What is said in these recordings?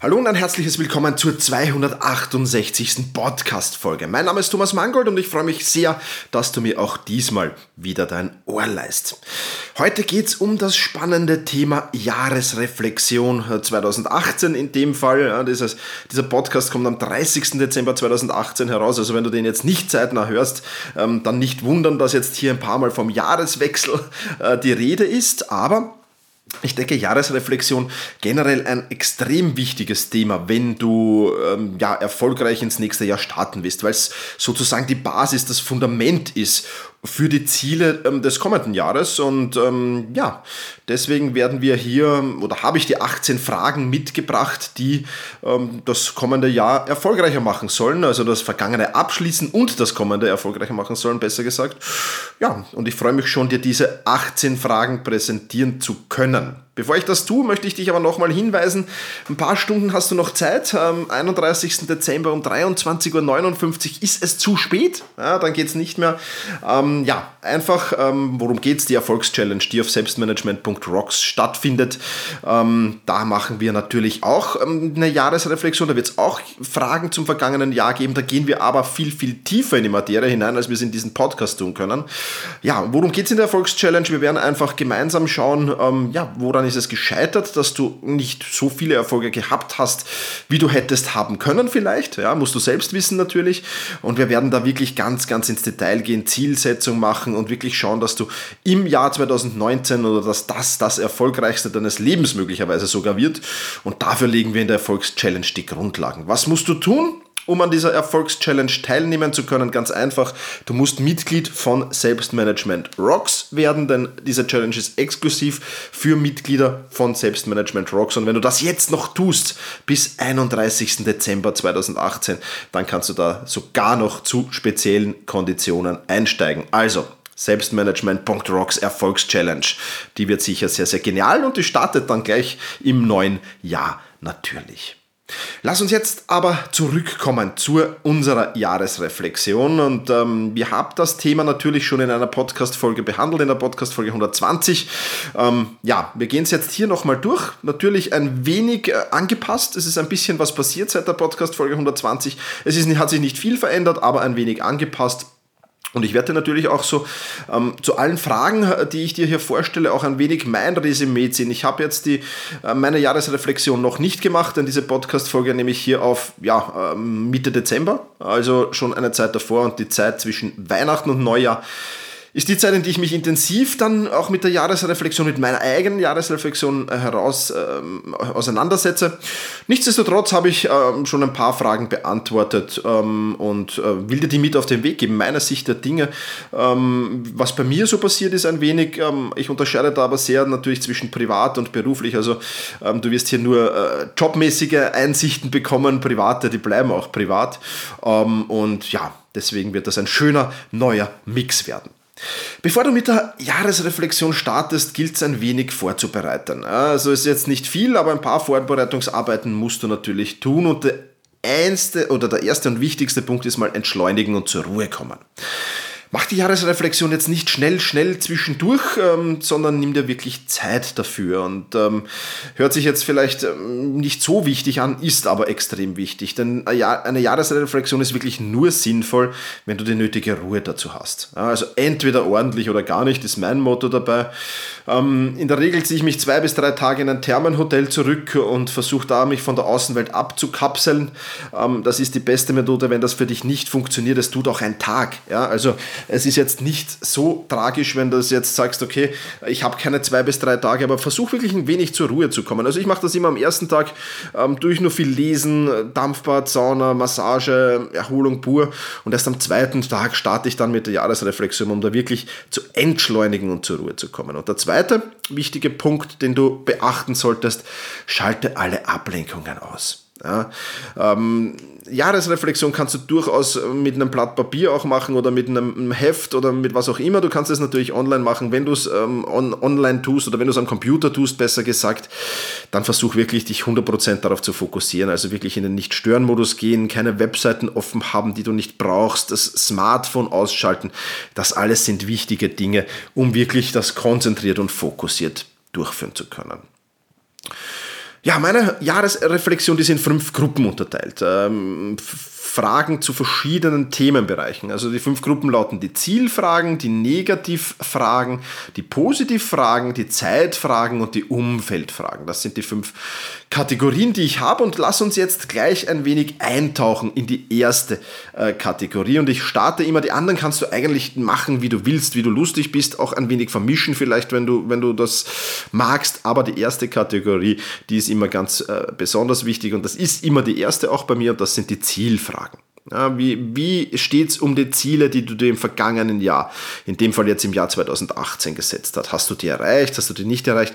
Hallo und ein herzliches Willkommen zur 268. Podcast-Folge. Mein Name ist Thomas Mangold und ich freue mich sehr, dass du mir auch diesmal wieder dein Ohr leist. Heute geht es um das spannende Thema Jahresreflexion 2018 in dem Fall. Dieses, dieser Podcast kommt am 30. Dezember 2018 heraus, also wenn du den jetzt nicht zeitnah hörst, ähm, dann nicht wundern, dass jetzt hier ein paar Mal vom Jahreswechsel äh, die Rede ist, aber ich denke, Jahresreflexion generell ein extrem wichtiges Thema, wenn du ähm, ja, erfolgreich ins nächste Jahr starten willst, weil es sozusagen die Basis, das Fundament ist für die Ziele ähm, des kommenden Jahres. Und ähm, ja, deswegen werden wir hier oder habe ich die 18 Fragen mitgebracht, die ähm, das kommende Jahr erfolgreicher machen sollen, also das vergangene abschließen und das kommende erfolgreicher machen sollen, besser gesagt. Ja, und ich freue mich schon, dir diese 18 Fragen präsentieren zu können. Bevor ich das tue, möchte ich dich aber nochmal hinweisen, ein paar Stunden hast du noch Zeit. Am 31. Dezember um 23.59 Uhr ist es zu spät. Ja, dann geht es nicht mehr. Ähm, ja, einfach, ähm, worum geht es? Die Erfolgschallenge, die auf selbstmanagement.rocks stattfindet. Ähm, da machen wir natürlich auch ähm, eine Jahresreflexion. Da wird es auch Fragen zum vergangenen Jahr geben. Da gehen wir aber viel, viel tiefer in die Materie hinein, als wir es in diesem Podcast tun können. Ja, worum geht es in der Erfolgschallenge? Wir werden einfach gemeinsam schauen, ähm, ja, woran ist es gescheitert, dass du nicht so viele Erfolge gehabt hast, wie du hättest haben können vielleicht. Ja, musst du selbst wissen natürlich. Und wir werden da wirklich ganz, ganz ins Detail gehen, Zielsetzung machen und wirklich schauen, dass du im Jahr 2019 oder dass das das erfolgreichste deines Lebens möglicherweise sogar wird. Und dafür legen wir in der Erfolgschallenge die Grundlagen. Was musst du tun? Um an dieser Erfolgschallenge teilnehmen zu können? Ganz einfach, du musst Mitglied von Selbstmanagement Rocks werden, denn diese Challenge ist exklusiv für Mitglieder von Selbstmanagement Rocks. Und wenn du das jetzt noch tust, bis 31. Dezember 2018, dann kannst du da sogar noch zu speziellen Konditionen einsteigen. Also, Selbstmanagement.rocks Erfolgschallenge. Die wird sicher sehr, sehr genial und die startet dann gleich im neuen Jahr natürlich. Lass uns jetzt aber zurückkommen zu unserer Jahresreflexion und ähm, wir haben das Thema natürlich schon in einer Podcast-Folge behandelt, in der Podcast-Folge 120. Ähm, ja, wir gehen es jetzt hier nochmal durch, natürlich ein wenig äh, angepasst, es ist ein bisschen was passiert seit der Podcast-Folge 120. Es ist, hat sich nicht viel verändert, aber ein wenig angepasst. Und ich werde natürlich auch so ähm, zu allen Fragen, die ich dir hier vorstelle, auch ein wenig mein Resümee ziehen. Ich habe jetzt die, äh, meine Jahresreflexion noch nicht gemacht, denn diese Podcast-Folge nehme ich hier auf ja, äh, Mitte Dezember, also schon eine Zeit davor und die Zeit zwischen Weihnachten und Neujahr ist die Zeit, in die ich mich intensiv dann auch mit der Jahresreflexion, mit meiner eigenen Jahresreflexion äh, heraus äh, auseinandersetze. Nichtsdestotrotz habe ich äh, schon ein paar Fragen beantwortet ähm, und äh, will dir die mit auf den Weg geben, meiner Sicht der Dinge. Ähm, was bei mir so passiert ist ein wenig, ähm, ich unterscheide da aber sehr natürlich zwischen privat und beruflich. Also ähm, du wirst hier nur äh, jobmäßige Einsichten bekommen, private, die bleiben auch privat. Ähm, und ja, deswegen wird das ein schöner neuer Mix werden. Bevor du mit der Jahresreflexion startest, gilt es ein wenig vorzubereiten. Also ist jetzt nicht viel, aber ein paar Vorbereitungsarbeiten musst du natürlich tun und der einste oder der erste und wichtigste Punkt ist mal entschleunigen und zur Ruhe kommen. Mach die Jahresreflexion jetzt nicht schnell, schnell zwischendurch, ähm, sondern nimm dir wirklich Zeit dafür. Und ähm, hört sich jetzt vielleicht ähm, nicht so wichtig an, ist aber extrem wichtig. Denn eine Jahresreflexion ist wirklich nur sinnvoll, wenn du die nötige Ruhe dazu hast. Ja, also entweder ordentlich oder gar nicht, ist mein Motto dabei. Ähm, in der Regel ziehe ich mich zwei bis drei Tage in ein Thermenhotel zurück und versuche da, mich von der Außenwelt abzukapseln. Ähm, das ist die beste Methode, wenn das für dich nicht funktioniert. Es tut auch ein Tag. Ja, also es ist jetzt nicht so tragisch, wenn du jetzt sagst, okay, ich habe keine zwei bis drei Tage, aber versuch wirklich ein wenig zur Ruhe zu kommen. Also ich mache das immer am ersten Tag ähm, durch nur viel Lesen, Dampfbad, Sauna, Massage, Erholung pur und erst am zweiten Tag starte ich dann mit der Jahresreflexion, um da wirklich zu entschleunigen und zur Ruhe zu kommen. Und der zweite wichtige Punkt, den du beachten solltest, schalte alle Ablenkungen aus. Ja, ähm, Jahresreflexion kannst du durchaus mit einem Blatt Papier auch machen oder mit einem Heft oder mit was auch immer. Du kannst es natürlich online machen. Wenn du es ähm, on, online tust oder wenn du es am Computer tust, besser gesagt, dann versuch wirklich dich 100% darauf zu fokussieren. Also wirklich in den Nicht-Stören-Modus gehen, keine Webseiten offen haben, die du nicht brauchst, das Smartphone ausschalten. Das alles sind wichtige Dinge, um wirklich das konzentriert und fokussiert durchführen zu können. Ja, meine Jahresreflexion, die sind in fünf Gruppen unterteilt. Ähm, Fragen zu verschiedenen Themenbereichen. Also die fünf Gruppen lauten die Zielfragen, die Negativfragen, die Positivfragen, die Zeitfragen und die Umfeldfragen. Das sind die fünf Kategorien, die ich habe und lass uns jetzt gleich ein wenig eintauchen in die erste äh, Kategorie und ich starte immer, die anderen kannst du eigentlich machen, wie du willst, wie du lustig bist, auch ein wenig vermischen vielleicht, wenn du, wenn du das magst, aber die erste Kategorie, die ist immer ganz äh, besonders wichtig und das ist immer die erste auch bei mir und das sind die Zielfragen. Ja, wie wie steht es um die Ziele, die du dir im vergangenen Jahr, in dem Fall jetzt im Jahr 2018 gesetzt hast? Hast du die erreicht? Hast du die nicht erreicht?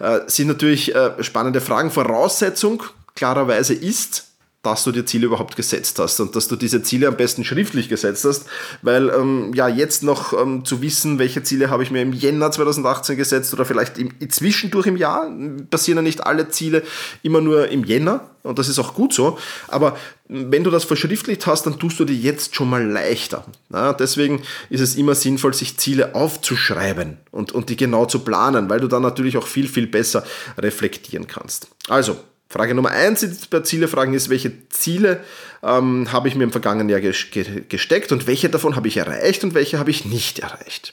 Äh, sind natürlich äh, spannende Fragen. Voraussetzung klarerweise ist, dass du dir Ziele überhaupt gesetzt hast und dass du diese Ziele am besten schriftlich gesetzt hast, weil ähm, ja jetzt noch ähm, zu wissen, welche Ziele habe ich mir im Jänner 2018 gesetzt oder vielleicht im, zwischendurch im Jahr, passieren ja nicht alle Ziele immer nur im Jänner und das ist auch gut so, aber wenn du das verschriftlicht hast, dann tust du dir jetzt schon mal leichter. Ja, deswegen ist es immer sinnvoll, sich Ziele aufzuschreiben und, und die genau zu planen, weil du dann natürlich auch viel, viel besser reflektieren kannst. Also, Frage Nummer eins bei Zielefragen ist, welche Ziele ähm, habe ich mir im vergangenen Jahr gesteckt und welche davon habe ich erreicht und welche habe ich nicht erreicht.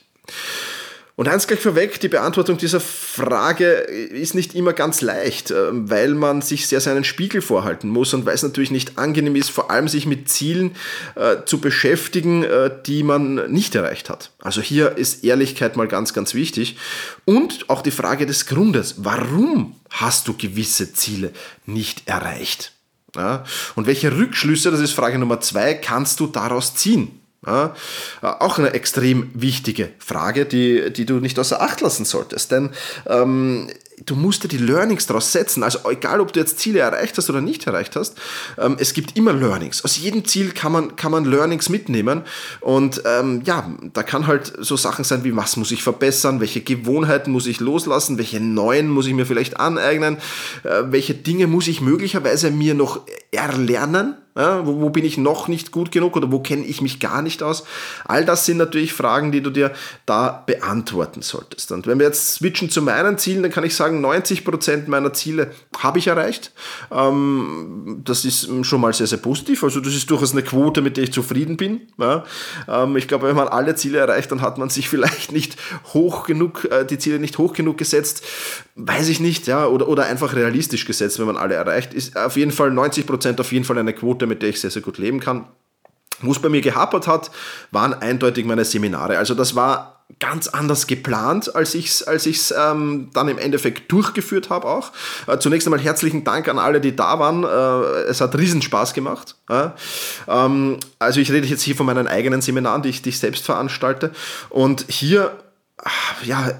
Und eins gleich vorweg, die Beantwortung dieser Frage ist nicht immer ganz leicht, äh, weil man sich sehr seinen Spiegel vorhalten muss und weil es natürlich nicht angenehm ist, vor allem sich mit Zielen äh, zu beschäftigen, äh, die man nicht erreicht hat. Also hier ist Ehrlichkeit mal ganz, ganz wichtig. Und auch die Frage des Grundes, warum hast du gewisse Ziele nicht erreicht? Ja? Und welche Rückschlüsse, das ist Frage Nummer zwei, kannst du daraus ziehen? Ja, auch eine extrem wichtige Frage, die, die du nicht außer Acht lassen solltest. Denn ähm, du musst dir die Learnings daraus setzen. Also egal, ob du jetzt Ziele erreicht hast oder nicht erreicht hast, ähm, es gibt immer Learnings. Aus jedem Ziel kann man, kann man Learnings mitnehmen. Und ähm, ja, da kann halt so Sachen sein wie, was muss ich verbessern, welche Gewohnheiten muss ich loslassen, welche neuen muss ich mir vielleicht aneignen, äh, welche Dinge muss ich möglicherweise mir noch erlernen. Ja, wo, wo, bin ich noch nicht gut genug oder wo kenne ich mich gar nicht aus? All das sind natürlich Fragen, die du dir da beantworten solltest. Und wenn wir jetzt switchen zu meinen Zielen, dann kann ich sagen, 90% meiner Ziele habe ich erreicht. Ähm, das ist schon mal sehr, sehr positiv. Also das ist durchaus eine Quote, mit der ich zufrieden bin. Ja? Ähm, ich glaube, wenn man alle Ziele erreicht, dann hat man sich vielleicht nicht hoch genug, äh, die Ziele nicht hoch genug gesetzt. Weiß ich nicht, ja, oder, oder einfach realistisch gesetzt, wenn man alle erreicht. Ist auf jeden Fall 90% auf jeden Fall eine Quote, mit der ich sehr, sehr gut leben kann. Wo es bei mir gehapert hat, waren eindeutig meine Seminare. Also das war ganz anders geplant, als ich es als ähm, dann im Endeffekt durchgeführt habe auch. Äh, zunächst einmal herzlichen Dank an alle, die da waren. Äh, es hat riesen Spaß gemacht. Ja. Ähm, also ich rede jetzt hier von meinen eigenen Seminaren, die ich, die ich selbst veranstalte. Und hier ja,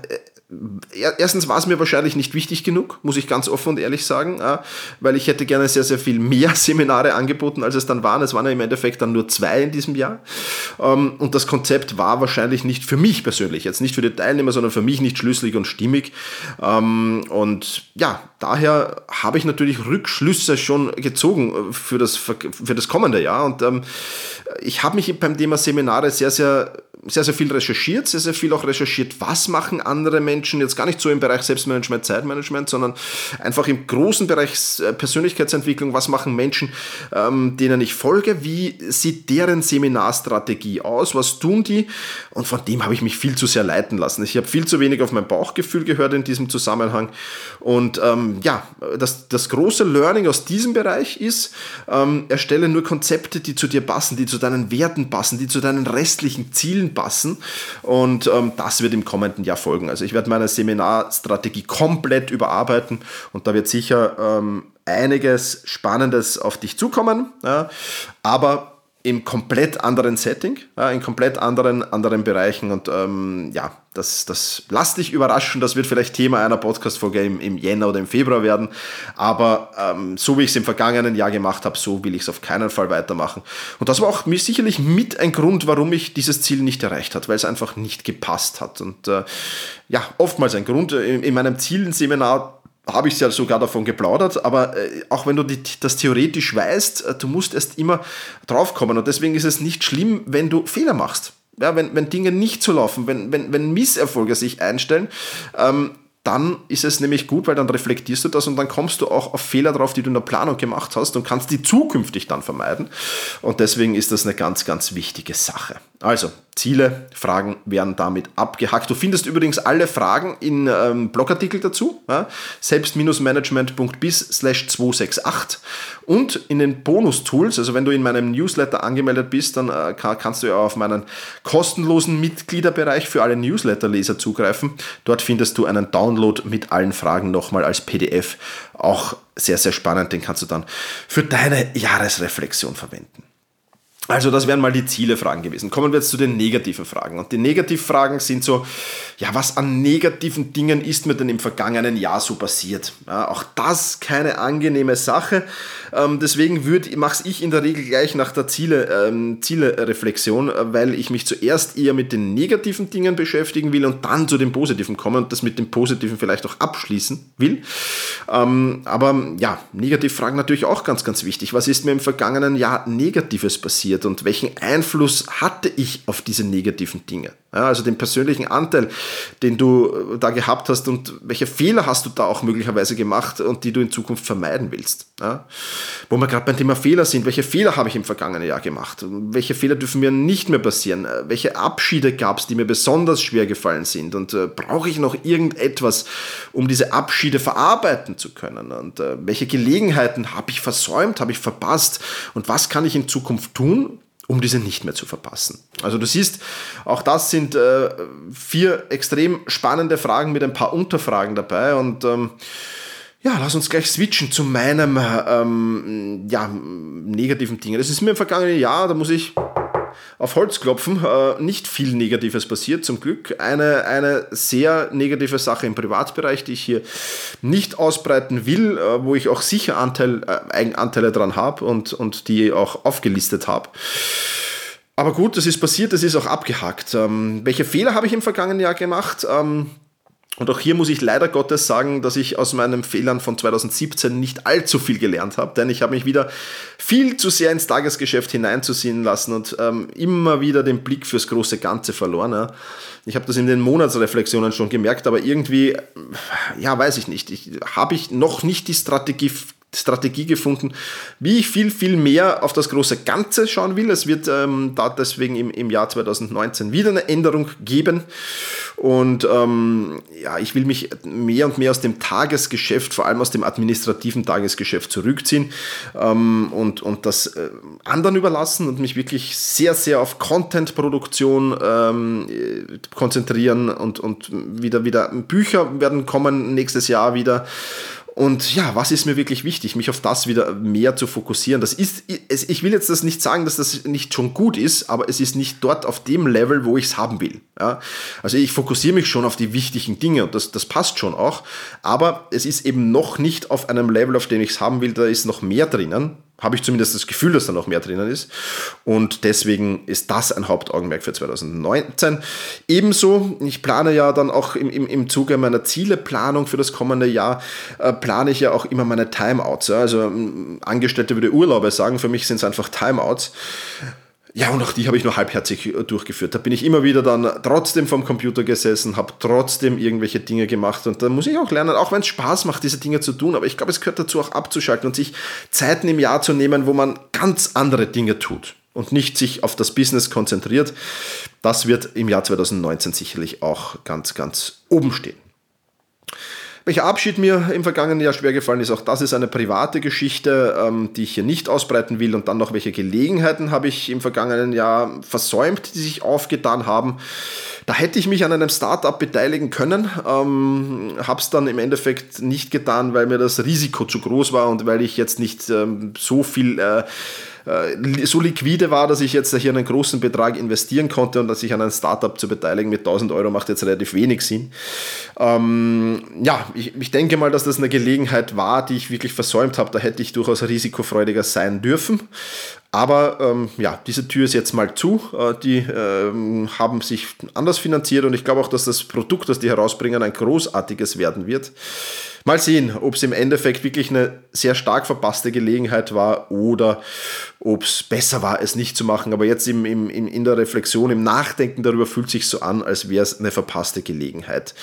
Erstens war es mir wahrscheinlich nicht wichtig genug, muss ich ganz offen und ehrlich sagen, weil ich hätte gerne sehr, sehr viel mehr Seminare angeboten, als es dann waren. Es waren ja im Endeffekt dann nur zwei in diesem Jahr. Ähm, und das Konzept war wahrscheinlich nicht für mich persönlich, jetzt nicht für die Teilnehmer, sondern für mich nicht schlüssig und stimmig. Ähm, und ja, daher habe ich natürlich Rückschlüsse schon gezogen für das, für das kommende Jahr. Und ähm, ich habe mich beim Thema Seminare sehr, sehr sehr, sehr viel recherchiert, sehr, sehr viel auch recherchiert, was machen andere Menschen, jetzt gar nicht so im Bereich Selbstmanagement, Zeitmanagement, sondern einfach im großen Bereich äh, Persönlichkeitsentwicklung, was machen Menschen, ähm, denen ich folge, wie sieht deren Seminarstrategie aus, was tun die und von dem habe ich mich viel zu sehr leiten lassen. Ich habe viel zu wenig auf mein Bauchgefühl gehört in diesem Zusammenhang und ähm, ja, das, das große Learning aus diesem Bereich ist, ähm, erstelle nur Konzepte, die zu dir passen, die zu deinen Werten passen, die zu deinen restlichen Zielen passen. Und ähm, das wird im kommenden Jahr folgen. Also ich werde meine Seminarstrategie komplett überarbeiten und da wird sicher ähm, einiges Spannendes auf dich zukommen. Ja, aber im komplett anderen Setting, ja, in komplett anderen, anderen Bereichen. Und ähm, ja, das, das lass dich überraschen, das wird vielleicht Thema einer Podcast-Folge im, im Jänner oder im Februar werden. Aber ähm, so wie ich es im vergangenen Jahr gemacht habe, so will ich es auf keinen Fall weitermachen. Und das war auch mir sicherlich mit ein Grund, warum ich dieses Ziel nicht erreicht hat, weil es einfach nicht gepasst hat. Und äh, ja, oftmals ein Grund. In, in meinem Zielenseminar habe ich ja sogar davon geplaudert, aber äh, auch wenn du die, das theoretisch weißt, äh, du musst erst immer draufkommen und deswegen ist es nicht schlimm, wenn du Fehler machst. Ja, wenn, wenn Dinge nicht so laufen, wenn, wenn, wenn Misserfolge sich einstellen, ähm, dann ist es nämlich gut, weil dann reflektierst du das und dann kommst du auch auf Fehler drauf, die du in der Planung gemacht hast und kannst die zukünftig dann vermeiden. Und deswegen ist das eine ganz, ganz wichtige Sache. Also, Ziele, Fragen werden damit abgehackt. Du findest übrigens alle Fragen in ähm, Blogartikel dazu, ja, selbst-management.bis slash 268 und in den Bonus-Tools, also wenn du in meinem Newsletter angemeldet bist, dann äh, kann, kannst du ja auf meinen kostenlosen Mitgliederbereich für alle Newsletter-Leser zugreifen. Dort findest du einen Download mit allen Fragen nochmal als PDF. Auch sehr, sehr spannend, den kannst du dann für deine Jahresreflexion verwenden. Also das wären mal die Zielefragen gewesen. Kommen wir jetzt zu den negativen Fragen. Und die Negativfragen sind so, ja, was an negativen Dingen ist mir denn im vergangenen Jahr so passiert? Ja, auch das keine angenehme Sache. Ähm, deswegen mache ich in der Regel gleich nach der Ziele, ähm, Ziele-Reflexion, äh, weil ich mich zuerst eher mit den negativen Dingen beschäftigen will und dann zu den positiven kommen und das mit dem Positiven vielleicht auch abschließen will. Ähm, aber ja, Negativfragen natürlich auch ganz, ganz wichtig. Was ist mir im vergangenen Jahr Negatives passiert und welchen Einfluss hatte ich auf diese negativen Dinge? Ja, also den persönlichen Anteil, den du äh, da gehabt hast und welche Fehler hast du da auch möglicherweise gemacht und die du in Zukunft vermeiden willst. Ja? Wo wir gerade beim Thema Fehler sind, welche Fehler habe ich im vergangenen Jahr gemacht? Welche Fehler dürfen mir nicht mehr passieren? Äh, welche Abschiede gab es, die mir besonders schwer gefallen sind? Und äh, brauche ich noch irgendetwas, um diese Abschiede verarbeiten zu können? Und äh, welche Gelegenheiten habe ich versäumt, habe ich verpasst? Und was kann ich in Zukunft tun, um diese nicht mehr zu verpassen. Also du siehst, auch das sind äh, vier extrem spannende Fragen mit ein paar Unterfragen dabei und ähm, ja, lass uns gleich switchen zu meinem ähm, ja, negativen Ding. Das ist mir im vergangenen Jahr, da muss ich auf Holz klopfen, äh, nicht viel Negatives passiert, zum Glück. Eine, eine sehr negative Sache im Privatbereich, die ich hier nicht ausbreiten will, äh, wo ich auch sicher Anteil, äh, Eigenanteile dran habe und, und die auch aufgelistet habe. Aber gut, das ist passiert, das ist auch abgehakt. Ähm, welche Fehler habe ich im vergangenen Jahr gemacht? Ähm, und auch hier muss ich leider Gottes sagen, dass ich aus meinen Fehlern von 2017 nicht allzu viel gelernt habe, denn ich habe mich wieder viel zu sehr ins Tagesgeschäft hineinzuziehen lassen und ähm, immer wieder den Blick fürs große Ganze verloren. Ja. Ich habe das in den Monatsreflexionen schon gemerkt, aber irgendwie, ja, weiß ich nicht, ich, habe ich noch nicht die Strategie Strategie gefunden, wie ich viel, viel mehr auf das große Ganze schauen will. Es wird ähm, da deswegen im, im Jahr 2019 wieder eine Änderung geben. Und ähm, ja, ich will mich mehr und mehr aus dem Tagesgeschäft, vor allem aus dem administrativen Tagesgeschäft zurückziehen ähm, und, und das äh, anderen überlassen und mich wirklich sehr, sehr auf Content-Produktion ähm, konzentrieren und, und wieder, wieder Bücher werden kommen nächstes Jahr wieder und ja, was ist mir wirklich wichtig, mich auf das wieder mehr zu fokussieren? Das ist, ich will jetzt das nicht sagen, dass das nicht schon gut ist, aber es ist nicht dort auf dem Level, wo ich es haben will. Ja? Also ich fokussiere mich schon auf die wichtigen Dinge und das, das passt schon auch, aber es ist eben noch nicht auf einem Level, auf dem ich es haben will, da ist noch mehr drinnen habe ich zumindest das Gefühl, dass da noch mehr drinnen ist. Und deswegen ist das ein Hauptaugenmerk für 2019. Ebenso, ich plane ja dann auch im, im, im Zuge meiner Zieleplanung für das kommende Jahr, äh, plane ich ja auch immer meine Timeouts. Ja. Also ähm, Angestellte würde Urlaube sagen, für mich sind es einfach Timeouts. Ja, und auch die habe ich nur halbherzig äh, durchgeführt. Da bin ich immer wieder dann trotzdem vom Computer gesessen, habe trotzdem irgendwelche Dinge gemacht und da muss ich auch lernen, auch wenn es Spaß macht, diese Dinge zu tun, aber ich glaube, es gehört dazu auch abzuschalten und sich Zeiten im Jahr zu nehmen, wo man ganz andere Dinge tut und nicht sich auf das Business konzentriert. Das wird im Jahr 2019 sicherlich auch ganz, ganz oben stehen. Welcher Abschied mir im vergangenen Jahr schwer gefallen ist, auch das ist eine private Geschichte, ähm, die ich hier nicht ausbreiten will. Und dann noch, welche Gelegenheiten habe ich im vergangenen Jahr versäumt, die sich aufgetan haben. Da hätte ich mich an einem Startup beteiligen können, ähm, habe es dann im Endeffekt nicht getan, weil mir das Risiko zu groß war und weil ich jetzt nicht ähm, so viel... Äh, so liquide war, dass ich jetzt hier einen großen Betrag investieren konnte und dass ich an ein Startup zu beteiligen mit 1000 Euro macht jetzt relativ wenig Sinn. Ähm, ja, ich, ich denke mal, dass das eine Gelegenheit war, die ich wirklich versäumt habe. Da hätte ich durchaus risikofreudiger sein dürfen. Aber ähm, ja, diese Tür ist jetzt mal zu. Äh, die ähm, haben sich anders finanziert und ich glaube auch, dass das Produkt, das die herausbringen, ein großartiges werden wird. Mal sehen, ob es im Endeffekt wirklich eine sehr stark verpasste Gelegenheit war oder ob es besser war, es nicht zu machen. Aber jetzt im, im, in der Reflexion, im Nachdenken darüber fühlt sich so an, als wäre es eine verpasste Gelegenheit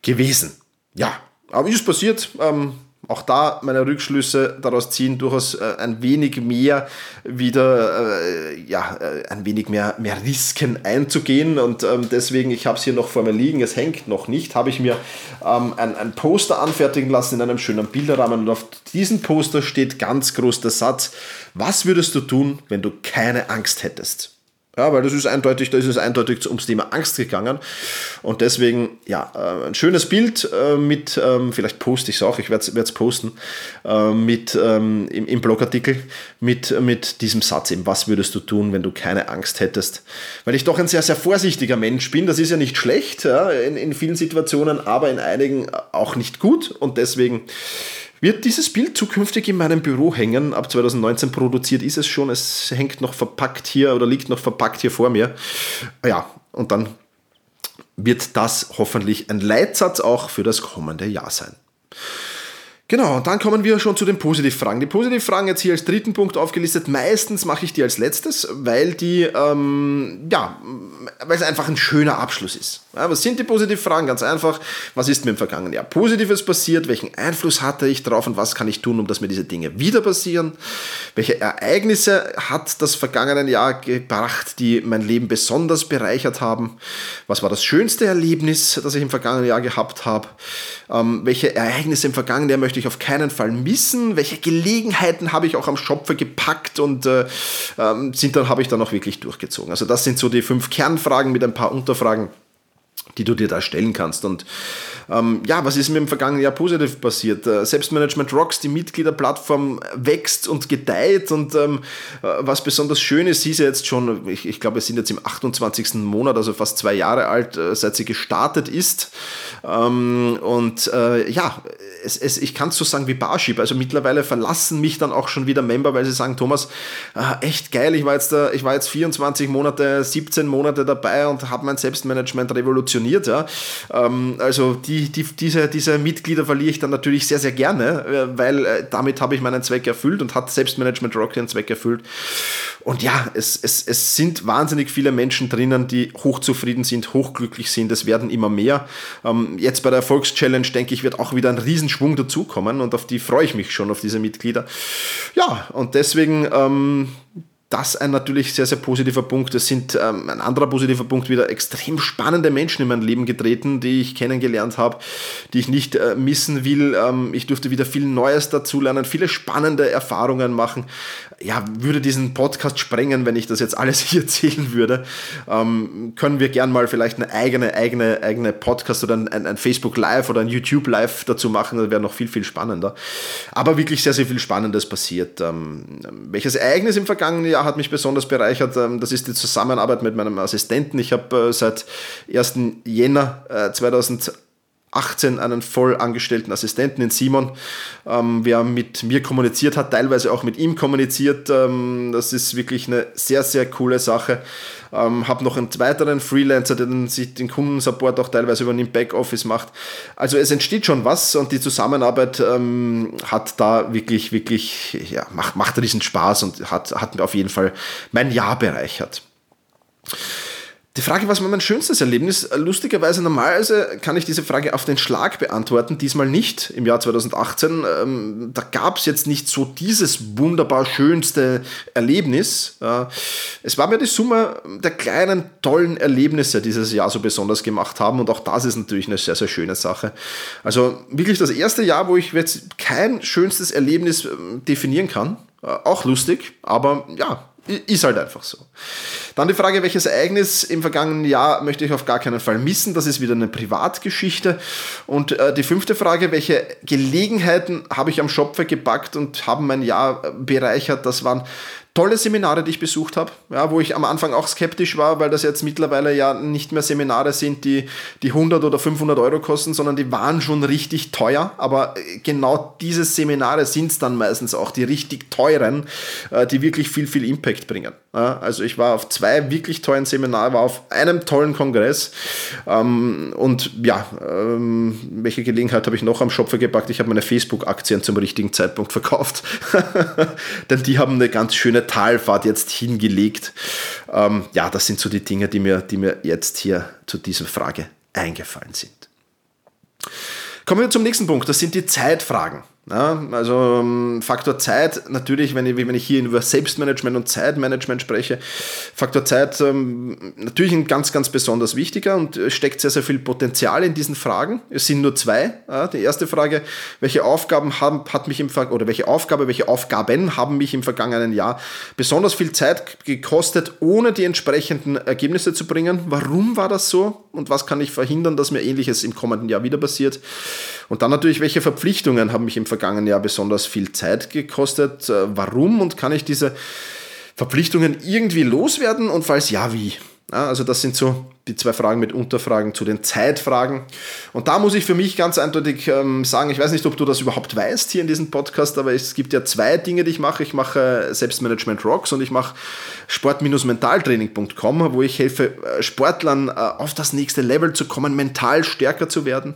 gewesen. Ja, aber ist passiert. Ähm, auch da meine Rückschlüsse daraus ziehen, durchaus äh, ein wenig mehr wieder, äh, ja, äh, ein wenig mehr, mehr Risiken einzugehen. Und ähm, deswegen, ich habe es hier noch vor mir liegen, es hängt noch nicht, habe ich mir ähm, ein, ein Poster anfertigen lassen in einem schönen Bilderrahmen. Und auf diesem Poster steht ganz groß der Satz, was würdest du tun, wenn du keine Angst hättest? Ja, weil das ist eindeutig, da ist es eindeutig ums Thema Angst gegangen. Und deswegen, ja, äh, ein schönes Bild äh, mit, ähm, vielleicht poste ich es auch, ich werde es posten, äh, mit ähm, im, im Blogartikel mit, mit diesem Satz eben, was würdest du tun, wenn du keine Angst hättest? Weil ich doch ein sehr, sehr vorsichtiger Mensch bin, das ist ja nicht schlecht ja, in, in vielen Situationen, aber in einigen auch nicht gut. Und deswegen wird dieses Bild zukünftig in meinem Büro hängen? Ab 2019 produziert ist es schon. Es hängt noch verpackt hier oder liegt noch verpackt hier vor mir. Ja, und dann wird das hoffentlich ein Leitsatz auch für das kommende Jahr sein. Genau, und dann kommen wir schon zu den Positivfragen. Die Positivfragen jetzt hier als dritten Punkt aufgelistet. Meistens mache ich die als letztes, weil die, ähm, ja, weil es einfach ein schöner Abschluss ist. Ja, was sind die Positivfragen? Ganz einfach. Was ist mir im vergangenen Jahr Positives passiert? Welchen Einfluss hatte ich darauf und was kann ich tun, um dass mir diese Dinge wieder passieren? Welche Ereignisse hat das vergangene Jahr gebracht, die mein Leben besonders bereichert haben? Was war das schönste Erlebnis, das ich im vergangenen Jahr gehabt habe? Ähm, welche Ereignisse im vergangenen Jahr möchte möchte ich auf keinen Fall missen. Welche Gelegenheiten habe ich auch am Schopfe gepackt und äh, ähm, sind dann habe ich dann auch wirklich durchgezogen. Also das sind so die fünf Kernfragen mit ein paar Unterfragen die du dir da stellen kannst. Und ähm, ja, was ist mir im vergangenen Jahr positiv passiert? Äh, Selbstmanagement Rocks, die Mitgliederplattform wächst und gedeiht und ähm, äh, was besonders schön ist, sie ist ja jetzt schon, ich, ich glaube, wir sind jetzt im 28. Monat, also fast zwei Jahre alt, äh, seit sie gestartet ist. Ähm, und ja, es, es, ich kann es so sagen wie Barship. Also mittlerweile verlassen mich dann auch schon wieder Member, weil sie sagen, Thomas, äh, echt geil, ich war jetzt, da, ich war jetzt 24 Monate, 17 Monate dabei und habe mein Selbstmanagement revolutioniert. Ja. Ähm, also die, die, diese, diese Mitglieder verliere ich dann natürlich sehr, sehr gerne, äh, weil äh, damit habe ich meinen Zweck erfüllt und hat Selbstmanagement Rock den Zweck erfüllt. Und ja, es, es, es sind wahnsinnig viele Menschen drinnen, die hochzufrieden sind, hochglücklich sind. Es werden immer mehr. Ähm, jetzt bei der Erfolgschallenge, denke ich, wird auch wieder ein Riesenschwung dazukommen und auf die freue ich mich schon, auf diese Mitglieder. Ja, und deswegen ähm, das ein natürlich sehr, sehr positiver Punkt. Es sind ähm, ein anderer positiver Punkt wieder extrem spannende Menschen in mein Leben getreten, die ich kennengelernt habe, die ich nicht äh, missen will. Ähm, ich durfte wieder viel Neues dazulernen, viele spannende Erfahrungen machen. Ja, würde diesen Podcast sprengen, wenn ich das jetzt alles hier erzählen würde. Ähm, können wir gern mal vielleicht eine eigene, eigene, eigene Podcast oder ein, ein, Facebook Live oder ein YouTube Live dazu machen. Das wäre noch viel, viel spannender. Aber wirklich sehr, sehr viel Spannendes passiert. Ähm, welches Ereignis im vergangenen Jahr hat mich besonders bereichert. Ähm, das ist die Zusammenarbeit mit meinem Assistenten. Ich habe äh, seit 1. Jänner 2018 äh, einen voll angestellten Assistenten in Simon, ähm, wer mit mir kommuniziert hat, teilweise auch mit ihm kommuniziert. Ähm, das ist wirklich eine sehr, sehr coole Sache. Ähm, habe noch einen weiteren Freelancer, der den, den Kundensupport auch teilweise über den Backoffice macht. Also es entsteht schon was und die Zusammenarbeit ähm, hat da wirklich, wirklich, ja, macht, macht riesen Spaß und hat, hat mir auf jeden Fall mein Jahr bereichert. Die Frage, was war mein schönstes Erlebnis? Lustigerweise, normalerweise kann ich diese Frage auf den Schlag beantworten, diesmal nicht im Jahr 2018. Ähm, da gab es jetzt nicht so dieses wunderbar schönste Erlebnis. Äh, es war mir die Summe der kleinen, tollen Erlebnisse, die dieses Jahr so besonders gemacht haben. Und auch das ist natürlich eine sehr, sehr schöne Sache. Also wirklich das erste Jahr, wo ich jetzt kein schönstes Erlebnis ähm, definieren kann. Äh, auch lustig, aber ja, ist halt einfach so. Dann die Frage, welches Ereignis im vergangenen Jahr möchte ich auf gar keinen Fall missen? Das ist wieder eine Privatgeschichte. Und äh, die fünfte Frage, welche Gelegenheiten habe ich am Schopfe gepackt und haben mein Jahr bereichert? Das waren tolle Seminare, die ich besucht habe, ja, wo ich am Anfang auch skeptisch war, weil das jetzt mittlerweile ja nicht mehr Seminare sind, die, die 100 oder 500 Euro kosten, sondern die waren schon richtig teuer. Aber genau diese Seminare sind es dann meistens auch, die richtig teuren, äh, die wirklich viel, viel Impact bringen. Also ich war auf zwei wirklich tollen Seminaren, war auf einem tollen Kongress ähm, und ja, ähm, welche Gelegenheit habe ich noch am Schopfer gepackt? Ich habe meine Facebook-Aktien zum richtigen Zeitpunkt verkauft, denn die haben eine ganz schöne Talfahrt jetzt hingelegt. Ähm, ja, das sind so die Dinge, die mir, die mir jetzt hier zu dieser Frage eingefallen sind. Kommen wir zum nächsten Punkt, das sind die Zeitfragen. Ja, also ähm, Faktor Zeit, natürlich, wenn ich, wenn ich hier über Selbstmanagement und Zeitmanagement spreche, Faktor Zeit ähm, natürlich ein ganz, ganz besonders wichtiger und steckt sehr, sehr viel Potenzial in diesen Fragen. Es sind nur zwei. Ja, die erste Frage, welche Aufgaben haben, hat mich im oder welche Aufgabe, welche Aufgaben haben mich im vergangenen Jahr besonders viel Zeit gekostet, ohne die entsprechenden Ergebnisse zu bringen? Warum war das so? Und was kann ich verhindern, dass mir ähnliches im kommenden Jahr wieder passiert? Und dann natürlich, welche Verpflichtungen haben mich im vergangenen Jahr besonders viel Zeit gekostet? Äh, warum und kann ich diese Verpflichtungen irgendwie loswerden? Und falls ja, wie? Also das sind so die zwei Fragen mit Unterfragen zu den Zeitfragen. Und da muss ich für mich ganz eindeutig ähm, sagen, ich weiß nicht, ob du das überhaupt weißt hier in diesem Podcast, aber es gibt ja zwei Dinge, die ich mache. Ich mache Selbstmanagement Rocks und ich mache sport-mentaltraining.com, wo ich helfe äh, Sportlern äh, auf das nächste Level zu kommen, mental stärker zu werden.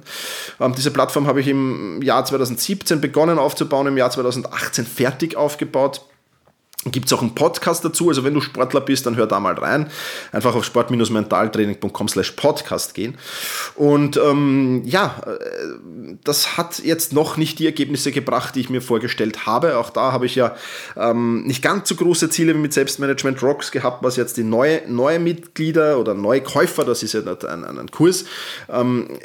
Ähm, diese Plattform habe ich im Jahr 2017 begonnen aufzubauen, im Jahr 2018 fertig aufgebaut. Gibt es auch einen Podcast dazu, also wenn du Sportler bist, dann hör da mal rein. Einfach auf sport-mentaltraining.com slash podcast gehen. Und ähm, ja, äh, das hat jetzt noch nicht die Ergebnisse gebracht, die ich mir vorgestellt habe. Auch da habe ich ja ähm, nicht ganz so große Ziele wie mit Selbstmanagement Rocks gehabt, was jetzt die neue, neue Mitglieder oder neue Käufer, das ist ja ein, ein, ein Kurs, ähm,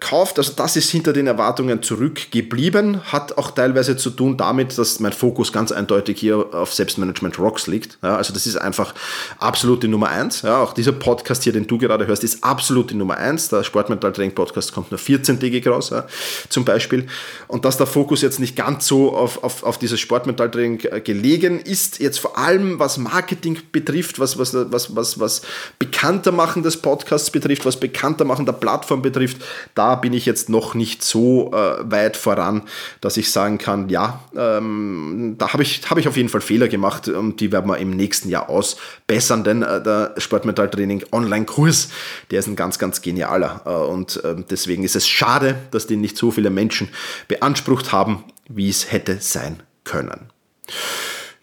kauft, also das ist hinter den Erwartungen zurückgeblieben, hat auch teilweise zu tun damit, dass mein Fokus ganz eindeutig hier auf Selbstmanagement Rocks liegt. Ja, also das ist einfach absolut die Nummer eins. Ja, auch dieser Podcast hier, den du gerade hörst, ist absolut die Nummer eins. Der Sportmental Training Podcast kommt nur 14-tägig raus, ja, zum Beispiel. Und dass der Fokus jetzt nicht ganz so auf, auf, auf dieses Sportmental Training gelegen ist, jetzt vor allem was Marketing betrifft, was, was, was, was, was bekannter machen des Podcasts betrifft, was bekannter machen der Plattform betrifft, da bin ich jetzt noch nicht so äh, weit voran, dass ich sagen kann, ja, ähm, da habe ich, hab ich auf jeden Fall Fehler gemacht und die werden wir im nächsten Jahr ausbessern, denn äh, der Sportmetalltraining Online-Kurs, der ist ein ganz, ganz genialer äh, und ähm, deswegen ist es schade, dass den nicht so viele Menschen beansprucht haben, wie es hätte sein können.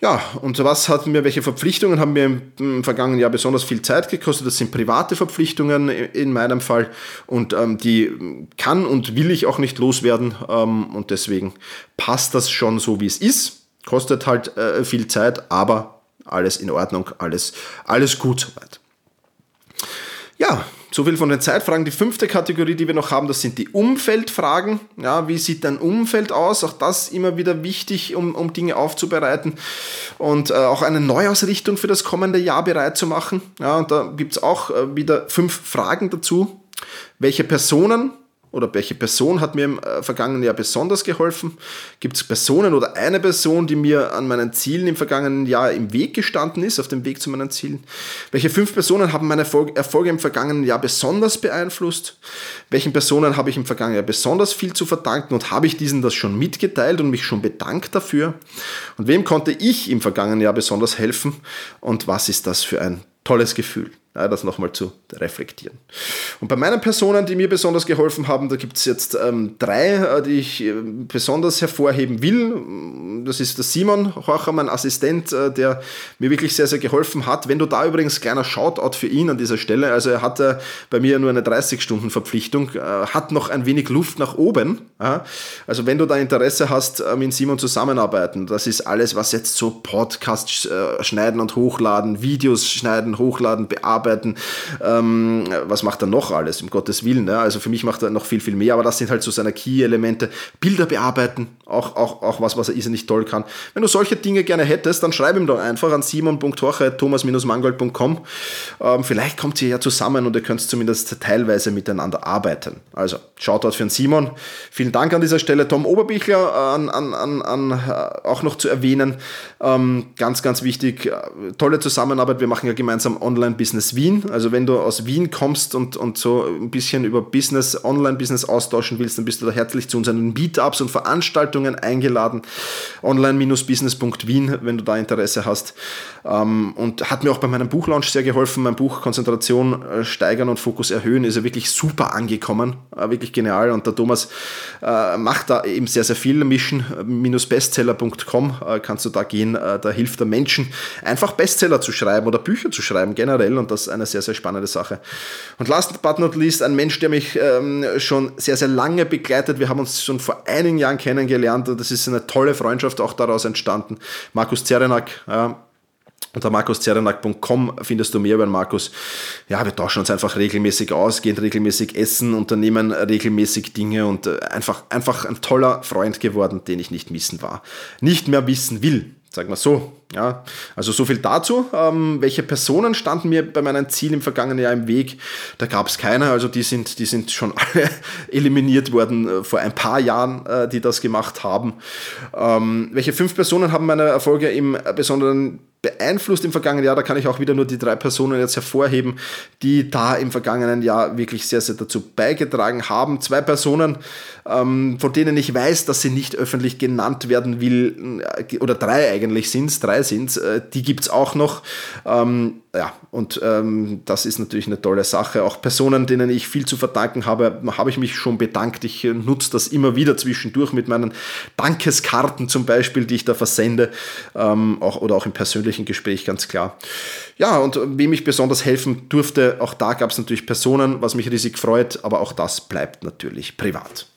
Ja, und was hat mir, welche Verpflichtungen haben mir im, vergangenen Jahr besonders viel Zeit gekostet? Das sind private Verpflichtungen in meinem Fall und ähm, die kann und will ich auch nicht loswerden ähm, und deswegen passt das schon so, wie es ist. Kostet halt äh, viel Zeit, aber alles in Ordnung, alles, alles gut soweit. Ja, so viel von den Zeitfragen. Die fünfte Kategorie, die wir noch haben, das sind die Umfeldfragen. Ja, wie sieht dein Umfeld aus? Auch das immer wieder wichtig, um, um Dinge aufzubereiten und äh, auch eine Neuausrichtung für das kommende Jahr bereit zu machen. Ja, und da gibt es auch äh, wieder fünf Fragen dazu. Welche Personen oder welche Person hat mir im äh, vergangenen Jahr besonders geholfen? Gibt es Personen oder eine Person, die mir an meinen Zielen im vergangenen Jahr im Weg gestanden ist, auf dem Weg zu meinen Zielen? Welche fünf Personen haben meine Erfolge im vergangenen Jahr besonders beeinflusst? Welchen Personen habe ich im vergangenen Jahr besonders viel zu verdanken und habe ich diesen das schon mitgeteilt und mich schon bedankt dafür? Und wem konnte ich im vergangenen Jahr besonders helfen? Und was ist das für ein tolles Gefühl? das nochmal zu reflektieren. Und bei meinen Personen, die mir besonders geholfen haben, da gibt es jetzt ähm, drei, äh, die ich äh, besonders hervorheben will. Das ist der Simon Horcher, mein Assistent, äh, der mir wirklich sehr, sehr geholfen hat. Wenn du da übrigens, kleiner Shoutout für ihn an dieser Stelle, also er hatte bei mir nur eine 30-Stunden-Verpflichtung, äh, hat noch ein wenig Luft nach oben. Also wenn du da Interesse hast, äh, mit Simon zusammenarbeiten, das ist alles, was jetzt so Podcasts schneiden und hochladen, Videos schneiden, hochladen, bearbeiten, bearbeiten. Ähm, was macht er noch alles, um Gottes Willen? Ja? Also für mich macht er noch viel, viel mehr, aber das sind halt so seine Key-Elemente. Bilder bearbeiten, auch, auch, auch was, was er nicht toll kann. Wenn du solche Dinge gerne hättest, dann schreib ihm doch einfach an simon.horche.thomas-mangold.com. Ähm, vielleicht kommt ihr ja zusammen und ihr könnt zumindest teilweise miteinander arbeiten. Also schaut dort für den Simon. Vielen Dank an dieser Stelle. Tom Oberbichler an, an, an, an äh, auch noch zu erwähnen. Ähm, ganz, ganz wichtig. Äh, tolle Zusammenarbeit. Wir machen ja gemeinsam Online-Business Wien. Also wenn du aus Wien kommst und, und so ein bisschen über Business, Online-Business austauschen willst, dann bist du da herzlich zu unseren Meetups und Veranstaltungen eingeladen. Online-business.wien, wenn du da Interesse hast. Ähm, und hat mir auch bei meinem Buchlaunch sehr geholfen. Mein Buch Konzentration äh, steigern und Fokus erhöhen ist ja wirklich super angekommen. Wirklich genial. Und der Thomas macht da eben sehr, sehr viel. Mission-bestseller.com kannst du da gehen. Da hilft der Menschen, einfach Bestseller zu schreiben oder Bücher zu schreiben generell und das ist eine sehr, sehr spannende Sache. Und last but not least, ein Mensch, der mich ähm, schon sehr, sehr lange begleitet. Wir haben uns schon vor einigen Jahren kennengelernt und das ist eine tolle Freundschaft auch daraus entstanden. Markus Zerenak, ja, unter markuszerenak.com findest du mehr über Markus. Ja, wir tauschen uns einfach regelmäßig aus, gehen regelmäßig essen, unternehmen regelmäßig Dinge und äh, einfach, einfach ein toller Freund geworden, den ich nicht missen war. Nicht mehr wissen will. Sagen wir so. Ja, also so viel dazu. Ähm, welche Personen standen mir bei meinem Ziel im vergangenen Jahr im Weg? Da gab es keine, also die sind, die sind schon alle eliminiert worden äh, vor ein paar Jahren, äh, die das gemacht haben. Ähm, welche fünf Personen haben meine Erfolge im Besonderen beeinflusst im vergangenen Jahr. Da kann ich auch wieder nur die drei Personen jetzt hervorheben, die da im vergangenen Jahr wirklich sehr, sehr dazu beigetragen haben. Zwei Personen, ähm, von denen ich weiß, dass sie nicht öffentlich genannt werden will, äh, oder drei eigentlich sind es, drei sind es, äh, die gibt es auch noch. Ähm, ja, und ähm, das ist natürlich eine tolle Sache. Auch Personen, denen ich viel zu verdanken habe, habe ich mich schon bedankt. Ich äh, nutze das immer wieder zwischendurch mit meinen Dankeskarten zum Beispiel, die ich da versende, auch, oder auch im persönlichen Gespräch ganz klar. Ja, und wem ich besonders helfen durfte, auch da gab es natürlich Personen, was mich riesig freut, aber auch das bleibt natürlich privat.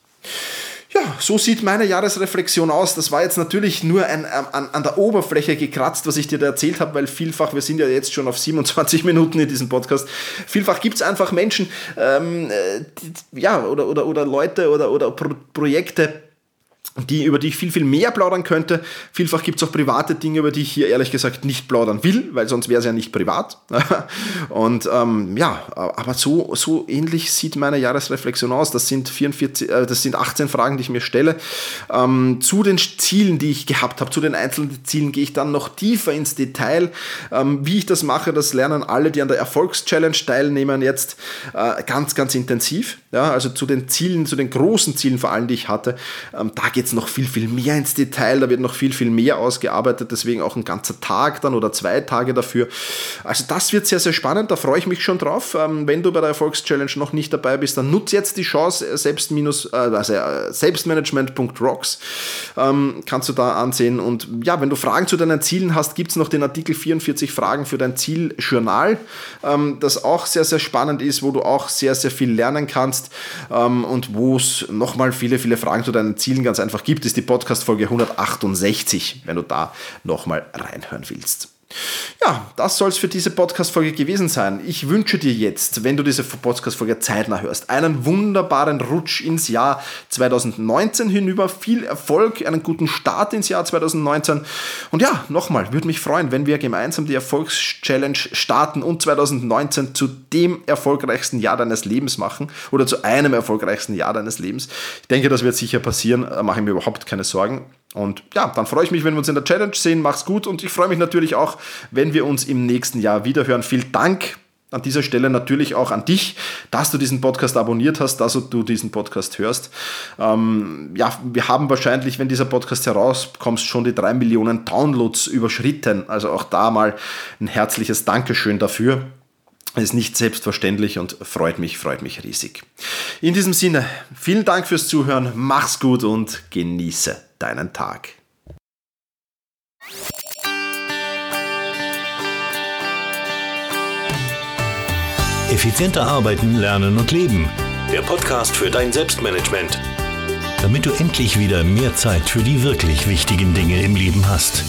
Ja, so sieht meine Jahresreflexion aus. Das war jetzt natürlich nur ein, an, an der Oberfläche gekratzt, was ich dir da erzählt habe, weil vielfach, wir sind ja jetzt schon auf 27 Minuten in diesem Podcast, vielfach gibt es einfach Menschen, ähm, äh, die, ja, oder, oder, oder Leute oder, oder Pro Projekte, die, über die ich viel, viel mehr plaudern könnte. Vielfach gibt es auch private Dinge, über die ich hier ehrlich gesagt nicht plaudern will, weil sonst wäre es ja nicht privat. Und ähm, ja, aber so, so ähnlich sieht meine Jahresreflexion aus. Das sind, 44, äh, das sind 18 Fragen, die ich mir stelle. Ähm, zu den Zielen, die ich gehabt habe, zu den einzelnen Zielen gehe ich dann noch tiefer ins Detail. Ähm, wie ich das mache, das lernen alle, die an der Erfolgschallenge teilnehmen, jetzt äh, ganz, ganz intensiv. Ja, also zu den Zielen, zu den großen Zielen vor allem, die ich hatte, ähm, da geht es noch viel, viel mehr ins Detail, da wird noch viel, viel mehr ausgearbeitet, deswegen auch ein ganzer Tag dann oder zwei Tage dafür. Also das wird sehr, sehr spannend, da freue ich mich schon drauf. Ähm, wenn du bei der Erfolgschallenge noch nicht dabei bist, dann nutze jetzt die Chance, äh, selbst minus, äh, also äh, selbstmanagement.rocks ähm, kannst du da ansehen. Und ja, wenn du Fragen zu deinen Zielen hast, gibt es noch den Artikel 44 Fragen für dein Zieljournal, ähm, das auch sehr, sehr spannend ist, wo du auch sehr, sehr viel lernen kannst und wo es nochmal viele, viele Fragen zu deinen Zielen ganz einfach gibt, ist die Podcast-Folge 168, wenn du da nochmal reinhören willst. Ja, das soll es für diese Podcast-Folge gewesen sein. Ich wünsche dir jetzt, wenn du diese Podcast-Folge zeitnah hörst, einen wunderbaren Rutsch ins Jahr 2019 hinüber. Viel Erfolg, einen guten Start ins Jahr 2019. Und ja, nochmal, würde mich freuen, wenn wir gemeinsam die Erfolgschallenge starten und 2019 zu dem erfolgreichsten Jahr deines Lebens machen oder zu einem erfolgreichsten Jahr deines Lebens. Ich denke, das wird sicher passieren, da mache ich mir überhaupt keine Sorgen. Und ja, dann freue ich mich, wenn wir uns in der Challenge sehen. Mach's gut und ich freue mich natürlich auch, wenn wir uns im nächsten Jahr wiederhören. Vielen Dank an dieser Stelle natürlich auch an dich, dass du diesen Podcast abonniert hast, dass du diesen Podcast hörst. Ähm, ja, wir haben wahrscheinlich, wenn dieser Podcast herauskommt, schon die drei Millionen Downloads überschritten. Also auch da mal ein herzliches Dankeschön dafür. Ist nicht selbstverständlich und freut mich, freut mich riesig. In diesem Sinne, vielen Dank fürs Zuhören, mach's gut und genieße deinen Tag. Effizienter arbeiten, lernen und leben. Der Podcast für dein Selbstmanagement. Damit du endlich wieder mehr Zeit für die wirklich wichtigen Dinge im Leben hast.